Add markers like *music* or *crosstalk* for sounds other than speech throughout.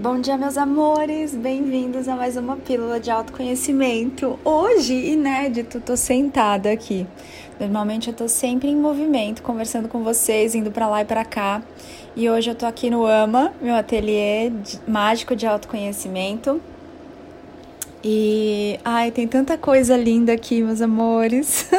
Bom dia, meus amores! Bem-vindos a mais uma pílula de autoconhecimento. Hoje, inédito, tô sentada aqui. Normalmente eu tô sempre em movimento, conversando com vocês, indo para lá e para cá. E hoje eu tô aqui no AMA, meu ateliê de, mágico de autoconhecimento. E ai, tem tanta coisa linda aqui, meus amores. *laughs*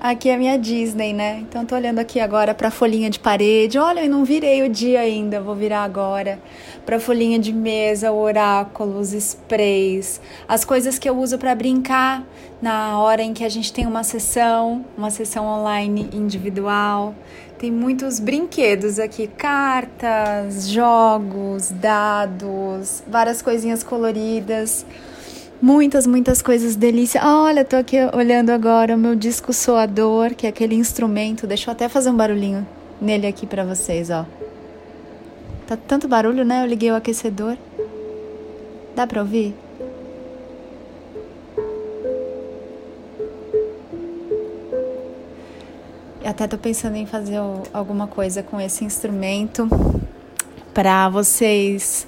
aqui é a minha Disney, né? Então tô olhando aqui agora para folhinha de parede. Olha, eu não virei o dia ainda, vou virar agora. Para folhinha de mesa, oráculos, sprays, as coisas que eu uso para brincar na hora em que a gente tem uma sessão, uma sessão online individual. Tem muitos brinquedos aqui, cartas, jogos, dados, várias coisinhas coloridas. Muitas, muitas coisas delícia. Olha, tô aqui olhando agora o meu disco soador, que é aquele instrumento. Deixa eu até fazer um barulhinho nele aqui para vocês, ó. Tá tanto barulho, né? Eu liguei o aquecedor. Dá para ouvir? Até tô pensando em fazer alguma coisa com esse instrumento para vocês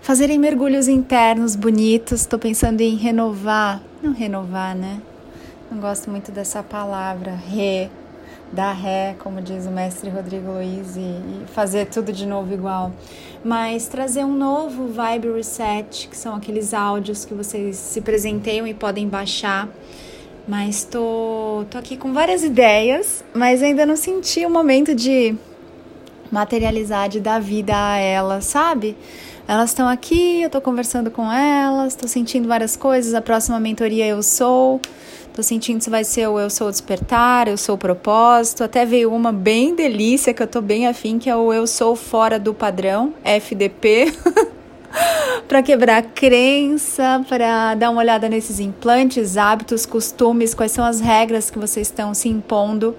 fazerem mergulhos internos bonitos. Estou pensando em renovar, não renovar, né? Não gosto muito dessa palavra, re, dar ré, como diz o mestre Rodrigo Luiz, e, e fazer tudo de novo igual. Mas trazer um novo Vibe Reset, que são aqueles áudios que vocês se presenteiam e podem baixar. Mas tô, tô aqui com várias ideias, mas ainda não senti o momento de materializar, de dar vida a elas, sabe? Elas estão aqui, eu estou conversando com elas, estou sentindo várias coisas. A próxima mentoria eu sou. Estou sentindo se vai ser o eu sou o despertar, eu sou o propósito. Até veio uma bem delícia que eu estou bem afim, que é o eu sou fora do padrão, FDP. *laughs* para quebrar crença, para dar uma olhada nesses implantes, hábitos, costumes, quais são as regras que vocês estão se impondo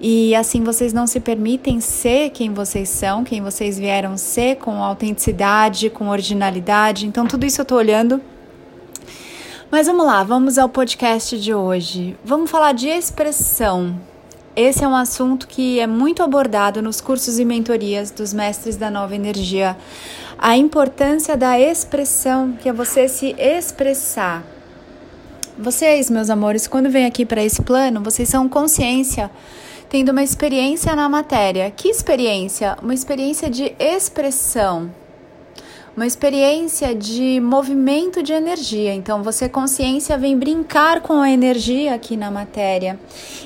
e assim vocês não se permitem ser quem vocês são, quem vocês vieram ser, com autenticidade, com originalidade. Então, tudo isso eu tô olhando. Mas vamos lá, vamos ao podcast de hoje. Vamos falar de expressão. Esse é um assunto que é muito abordado nos cursos e mentorias dos mestres da nova energia. A importância da expressão, que é você se expressar. Vocês, meus amores, quando vêm aqui para esse plano, vocês são consciência tendo uma experiência na matéria. Que experiência? Uma experiência de expressão, uma experiência de movimento de energia. Então, você, consciência, vem brincar com a energia aqui na matéria.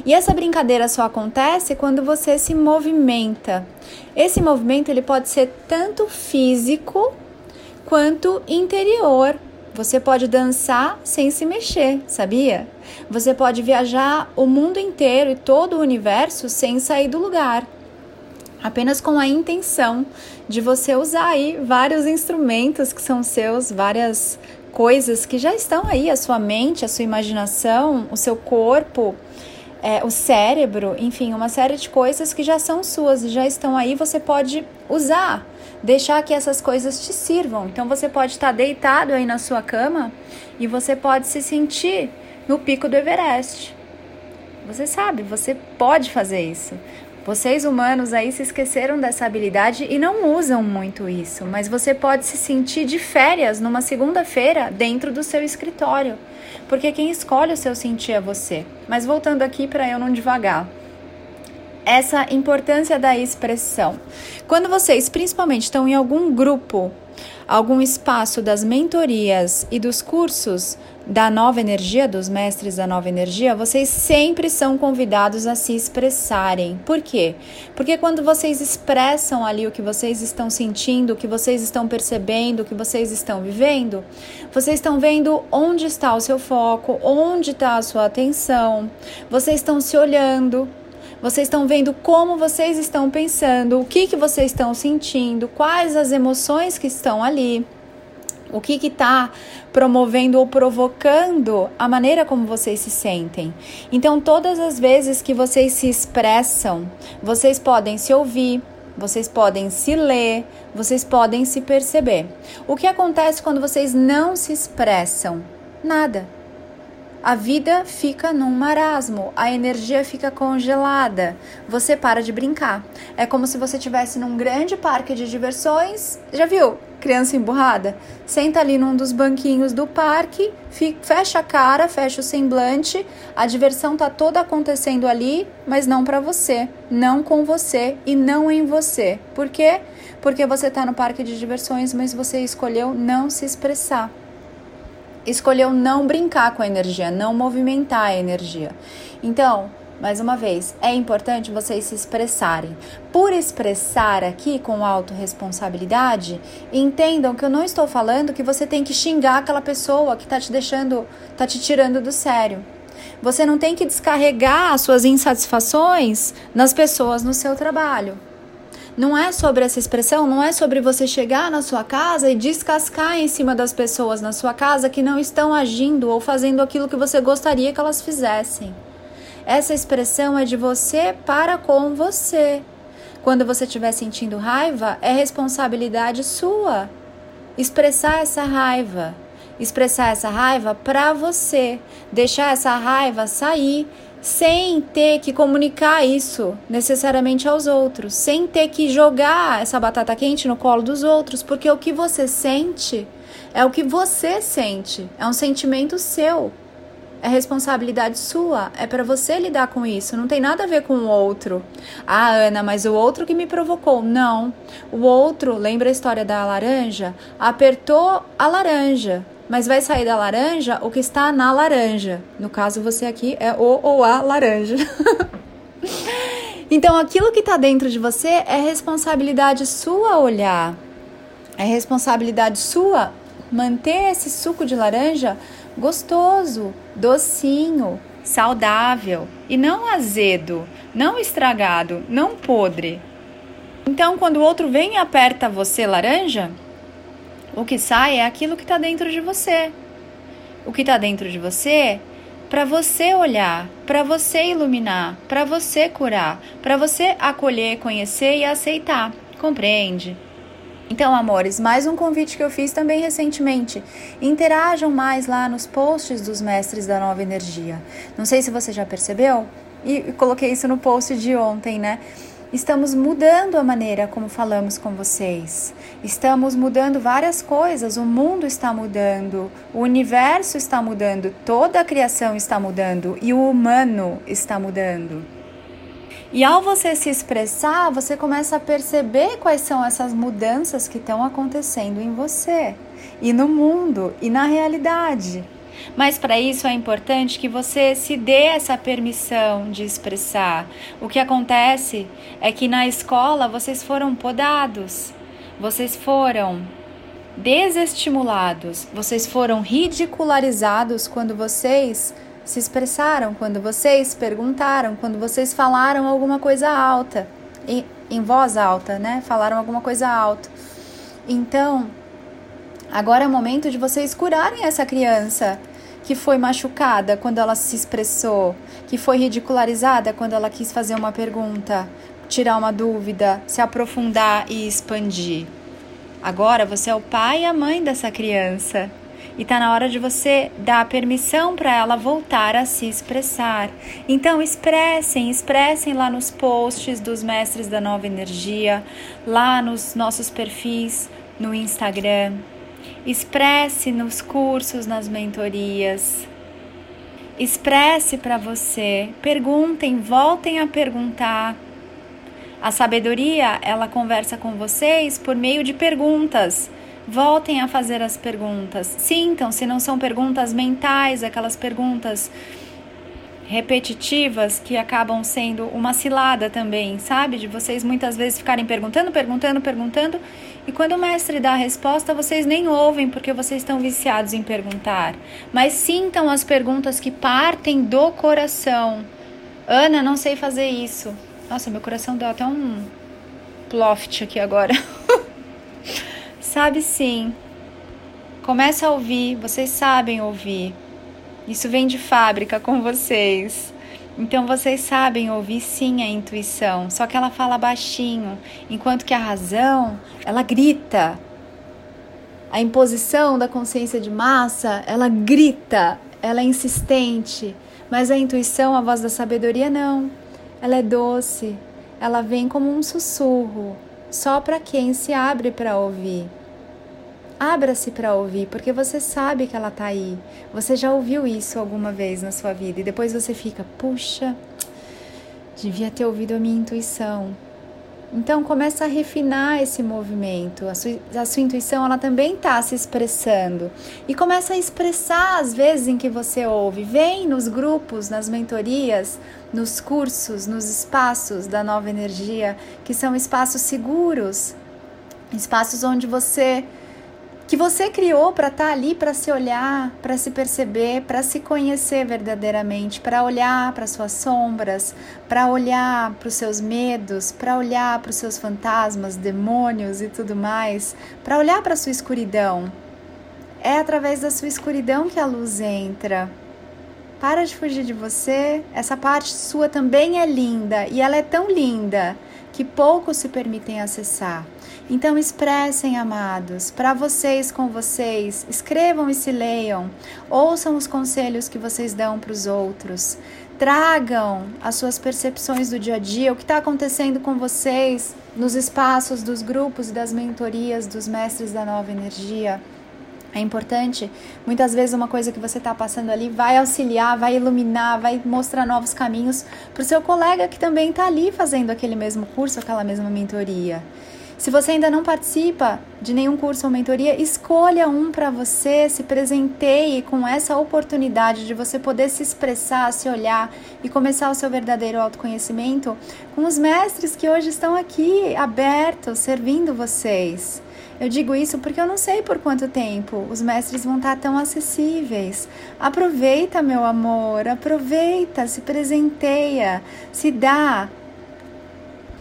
E essa brincadeira só acontece quando você se movimenta. Esse movimento ele pode ser tanto físico quanto interior. Você pode dançar sem se mexer, sabia? Você pode viajar o mundo inteiro e todo o universo sem sair do lugar. Apenas com a intenção de você usar aí vários instrumentos que são seus, várias coisas que já estão aí, a sua mente, a sua imaginação, o seu corpo, é, o cérebro, enfim, uma série de coisas que já são suas e já estão aí, você pode usar deixar que essas coisas te sirvam. Então você pode estar deitado aí na sua cama e você pode se sentir no pico do Everest. Você sabe, você pode fazer isso. Vocês humanos aí se esqueceram dessa habilidade e não usam muito isso, mas você pode se sentir de férias numa segunda-feira dentro do seu escritório, porque quem escolhe o seu sentir é você. Mas voltando aqui para eu não devagar essa importância da expressão. Quando vocês, principalmente, estão em algum grupo, algum espaço das mentorias e dos cursos da nova energia, dos mestres da nova energia, vocês sempre são convidados a se expressarem. Por quê? Porque quando vocês expressam ali o que vocês estão sentindo, o que vocês estão percebendo, o que vocês estão vivendo, vocês estão vendo onde está o seu foco, onde está a sua atenção, vocês estão se olhando, vocês estão vendo como vocês estão pensando, o que, que vocês estão sentindo, quais as emoções que estão ali, o que está promovendo ou provocando a maneira como vocês se sentem. Então, todas as vezes que vocês se expressam, vocês podem se ouvir, vocês podem se ler, vocês podem se perceber. O que acontece quando vocês não se expressam? Nada. A vida fica num marasmo, a energia fica congelada, você para de brincar. É como se você estivesse num grande parque de diversões, já viu? Criança emburrada? Senta ali num dos banquinhos do parque, fecha a cara, fecha o semblante, a diversão tá toda acontecendo ali, mas não para você, não com você e não em você. Por quê? Porque você tá no parque de diversões, mas você escolheu não se expressar escolheu não brincar com a energia, não movimentar a energia. Então, mais uma vez, é importante vocês se expressarem. Por expressar aqui com autorresponsabilidade, entendam que eu não estou falando que você tem que xingar aquela pessoa que está te deixando, está te tirando do sério. Você não tem que descarregar as suas insatisfações nas pessoas no seu trabalho. Não é sobre essa expressão, não é sobre você chegar na sua casa e descascar em cima das pessoas na sua casa que não estão agindo ou fazendo aquilo que você gostaria que elas fizessem. Essa expressão é de você para com você. Quando você estiver sentindo raiva, é responsabilidade sua expressar essa raiva. Expressar essa raiva para você, deixar essa raiva sair sem ter que comunicar isso necessariamente aos outros, sem ter que jogar essa batata quente no colo dos outros, porque o que você sente é o que você sente, é um sentimento seu. É responsabilidade sua, é para você lidar com isso, não tem nada a ver com o outro. Ah, Ana, mas o outro que me provocou. Não. O outro, lembra a história da laranja? Apertou a laranja mas vai sair da laranja o que está na laranja. No caso, você aqui é o ou a laranja. *laughs* então, aquilo que está dentro de você é responsabilidade sua olhar. É responsabilidade sua manter esse suco de laranja gostoso, docinho, saudável e não azedo, não estragado, não podre. Então, quando o outro vem e aperta você laranja, o que sai é aquilo que está dentro de você. O que está dentro de você para você olhar, para você iluminar, para você curar, para você acolher, conhecer e aceitar. Compreende? Então, amores, mais um convite que eu fiz também recentemente. Interajam mais lá nos posts dos mestres da nova energia. Não sei se você já percebeu, e coloquei isso no post de ontem, né? Estamos mudando a maneira como falamos com vocês. Estamos mudando várias coisas. O mundo está mudando, o universo está mudando, toda a criação está mudando e o humano está mudando. E ao você se expressar, você começa a perceber quais são essas mudanças que estão acontecendo em você e no mundo e na realidade. Mas para isso é importante que você se dê essa permissão de expressar. O que acontece é que na escola vocês foram podados, vocês foram desestimulados, vocês foram ridicularizados quando vocês se expressaram, quando vocês perguntaram, quando vocês falaram alguma coisa alta, em, em voz alta, né? Falaram alguma coisa alta. Então, agora é o momento de vocês curarem essa criança que foi machucada quando ela se expressou, que foi ridicularizada quando ela quis fazer uma pergunta, tirar uma dúvida, se aprofundar e expandir. Agora você é o pai e a mãe dessa criança. E está na hora de você dar permissão para ela voltar a se expressar. Então, expressem, expressem lá nos posts dos mestres da nova energia, lá nos nossos perfis no Instagram, Expresse nos cursos, nas mentorias. Expresse para você. Perguntem, voltem a perguntar. A sabedoria, ela conversa com vocês por meio de perguntas. Voltem a fazer as perguntas. Sintam se não são perguntas mentais, aquelas perguntas repetitivas que acabam sendo uma cilada também, sabe? De vocês muitas vezes ficarem perguntando, perguntando, perguntando, e quando o mestre dá a resposta, vocês nem ouvem porque vocês estão viciados em perguntar. Mas sintam as perguntas que partem do coração. Ana, não sei fazer isso. Nossa, meu coração deu até um ploft aqui agora. *laughs* Sabe sim. Começa a ouvir, vocês sabem ouvir. Isso vem de fábrica com vocês. Então vocês sabem ouvir sim a intuição, só que ela fala baixinho, enquanto que a razão, ela grita. A imposição da consciência de massa, ela grita, ela é insistente, mas a intuição, a voz da sabedoria, não. Ela é doce, ela vem como um sussurro, só para quem se abre para ouvir. Abra-se para ouvir, porque você sabe que ela está aí. Você já ouviu isso alguma vez na sua vida e depois você fica, puxa, devia ter ouvido a minha intuição. Então começa a refinar esse movimento. A sua, a sua intuição ela também está se expressando e começa a expressar as vezes em que você ouve. Vem nos grupos, nas mentorias, nos cursos, nos espaços da nova energia, que são espaços seguros, espaços onde você que você criou para estar tá ali, para se olhar, para se perceber, para se conhecer verdadeiramente, para olhar para suas sombras, para olhar para os seus medos, para olhar para os seus fantasmas, demônios e tudo mais, para olhar para sua escuridão. É através da sua escuridão que a luz entra. Para de fugir de você. Essa parte sua também é linda e ela é tão linda que poucos se permitem acessar. Então expressem, amados, para vocês com vocês, escrevam e se leiam, ouçam os conselhos que vocês dão para os outros, tragam as suas percepções do dia a dia, o que está acontecendo com vocês nos espaços dos grupos e das mentorias dos mestres da nova energia. É importante, muitas vezes uma coisa que você está passando ali vai auxiliar, vai iluminar, vai mostrar novos caminhos para o seu colega que também está ali fazendo aquele mesmo curso, aquela mesma mentoria. Se você ainda não participa de nenhum curso ou mentoria, escolha um para você, se presenteie com essa oportunidade de você poder se expressar, se olhar e começar o seu verdadeiro autoconhecimento com os mestres que hoje estão aqui abertos, servindo vocês. Eu digo isso porque eu não sei por quanto tempo os mestres vão estar tão acessíveis. Aproveita, meu amor, aproveita, se presenteia, se dá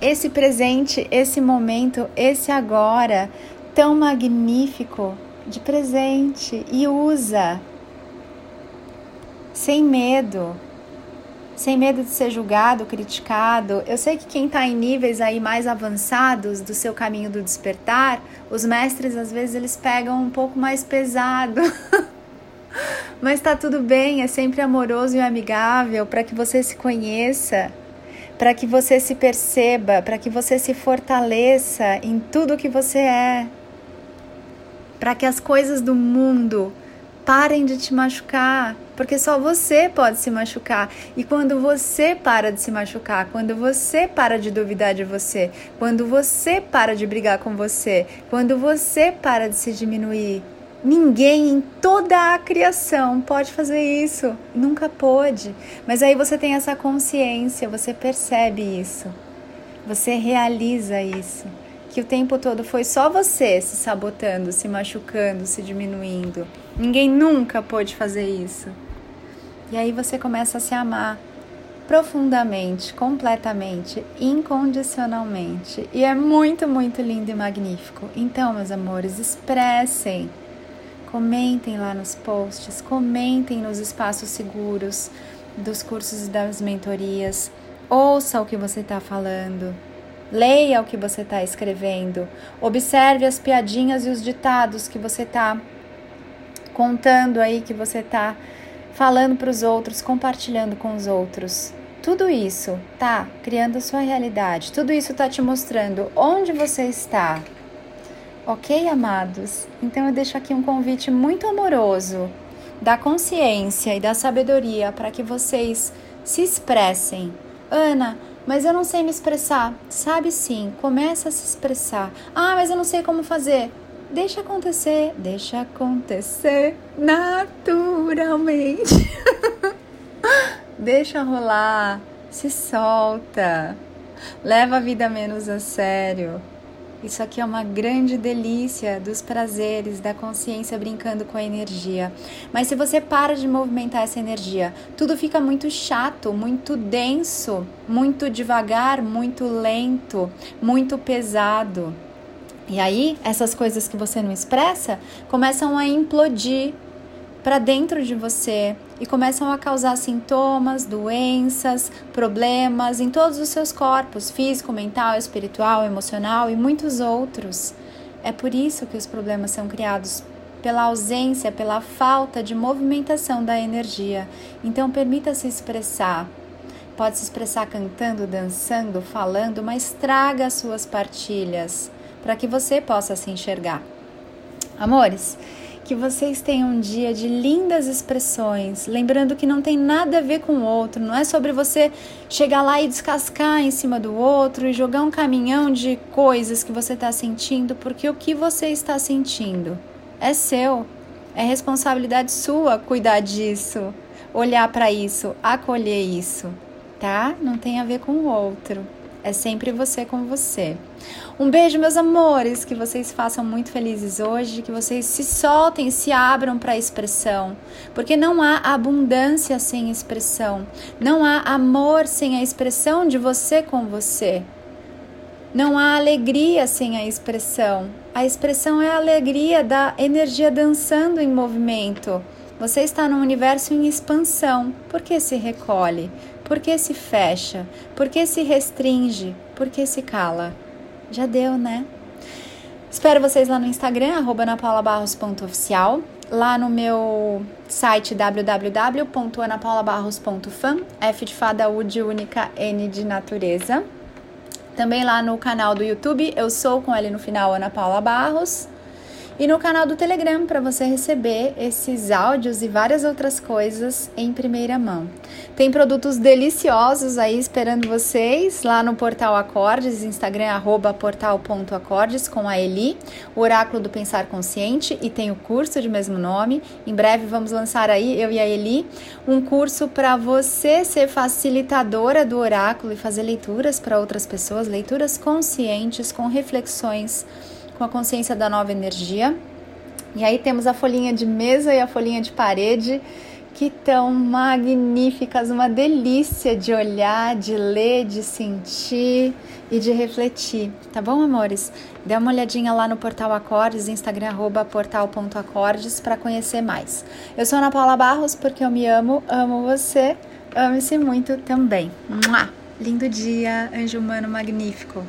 esse presente, esse momento, esse agora tão magnífico de presente e usa sem medo, sem medo de ser julgado, criticado. Eu sei que quem está em níveis aí mais avançados do seu caminho do despertar, os mestres às vezes eles pegam um pouco mais pesado. *laughs* Mas tá tudo bem, é sempre amoroso e amigável para que você se conheça para que você se perceba, para que você se fortaleça em tudo que você é, para que as coisas do mundo parem de te machucar, porque só você pode se machucar. E quando você para de se machucar, quando você para de duvidar de você, quando você para de brigar com você, quando você para de se diminuir, Ninguém em toda a criação pode fazer isso, nunca pôde. Mas aí você tem essa consciência, você percebe isso, você realiza isso. Que o tempo todo foi só você se sabotando, se machucando, se diminuindo. Ninguém nunca pôde fazer isso. E aí você começa a se amar profundamente, completamente, incondicionalmente. E é muito, muito lindo e magnífico. Então, meus amores, expressem Comentem lá nos posts, comentem nos espaços seguros dos cursos e das mentorias. Ouça o que você está falando. Leia o que você está escrevendo. Observe as piadinhas e os ditados que você está contando aí, que você está falando para os outros, compartilhando com os outros. Tudo isso tá criando a sua realidade. Tudo isso está te mostrando onde você está. Ok, amados? Então eu deixo aqui um convite muito amoroso da consciência e da sabedoria para que vocês se expressem. Ana, mas eu não sei me expressar. Sabe sim, começa a se expressar. Ah, mas eu não sei como fazer. Deixa acontecer, deixa acontecer naturalmente. *laughs* deixa rolar, se solta. Leva a vida menos a sério. Isso aqui é uma grande delícia dos prazeres da consciência brincando com a energia. Mas se você para de movimentar essa energia, tudo fica muito chato, muito denso, muito devagar, muito lento, muito pesado. E aí, essas coisas que você não expressa começam a implodir para dentro de você e começam a causar sintomas, doenças, problemas em todos os seus corpos físico, mental, espiritual, emocional e muitos outros. É por isso que os problemas são criados pela ausência, pela falta de movimentação da energia. Então, permita-se expressar. Pode se expressar cantando, dançando, falando, mas traga as suas partilhas para que você possa se enxergar. Amores, que vocês tenham um dia de lindas expressões, lembrando que não tem nada a ver com o outro, não é sobre você chegar lá e descascar em cima do outro e jogar um caminhão de coisas que você está sentindo, porque o que você está sentindo é seu, é responsabilidade sua cuidar disso, olhar para isso, acolher isso, tá? Não tem a ver com o outro. É sempre você com você. Um beijo, meus amores, que vocês façam muito felizes hoje, que vocês se soltem, se abram para a expressão, porque não há abundância sem expressão, não há amor sem a expressão de você com você. Não há alegria sem a expressão. A expressão é a alegria da energia dançando em movimento. Você está num universo em expansão. Por que se recolhe? Por que se fecha? Por que se restringe? Por que se cala? Já deu, né? Espero vocês lá no Instagram, arroba anapaulabarros.oficial, lá no meu site www.anapaulabarros.fan, F de fada, U de única, N de natureza. Também lá no canal do YouTube, eu sou com ele no final, Ana Paula Barros e no canal do Telegram para você receber esses áudios e várias outras coisas em primeira mão. Tem produtos deliciosos aí esperando vocês lá no Portal Acordes, Instagram portal.acordes com a Eli, o Oráculo do Pensar Consciente e tem o curso de mesmo nome. Em breve vamos lançar aí, eu e a Eli, um curso para você ser facilitadora do oráculo e fazer leituras para outras pessoas, leituras conscientes com reflexões com a consciência da nova energia. E aí temos a folhinha de mesa e a folhinha de parede, que estão magníficas, uma delícia de olhar, de ler, de sentir e de refletir, tá bom, amores? Dê uma olhadinha lá no Portal Acordes, Instagram portal.acordes para conhecer mais. Eu sou Ana Paula Barros porque eu me amo, amo você, ame-se muito também. Mua! Lindo dia, anjo humano magnífico.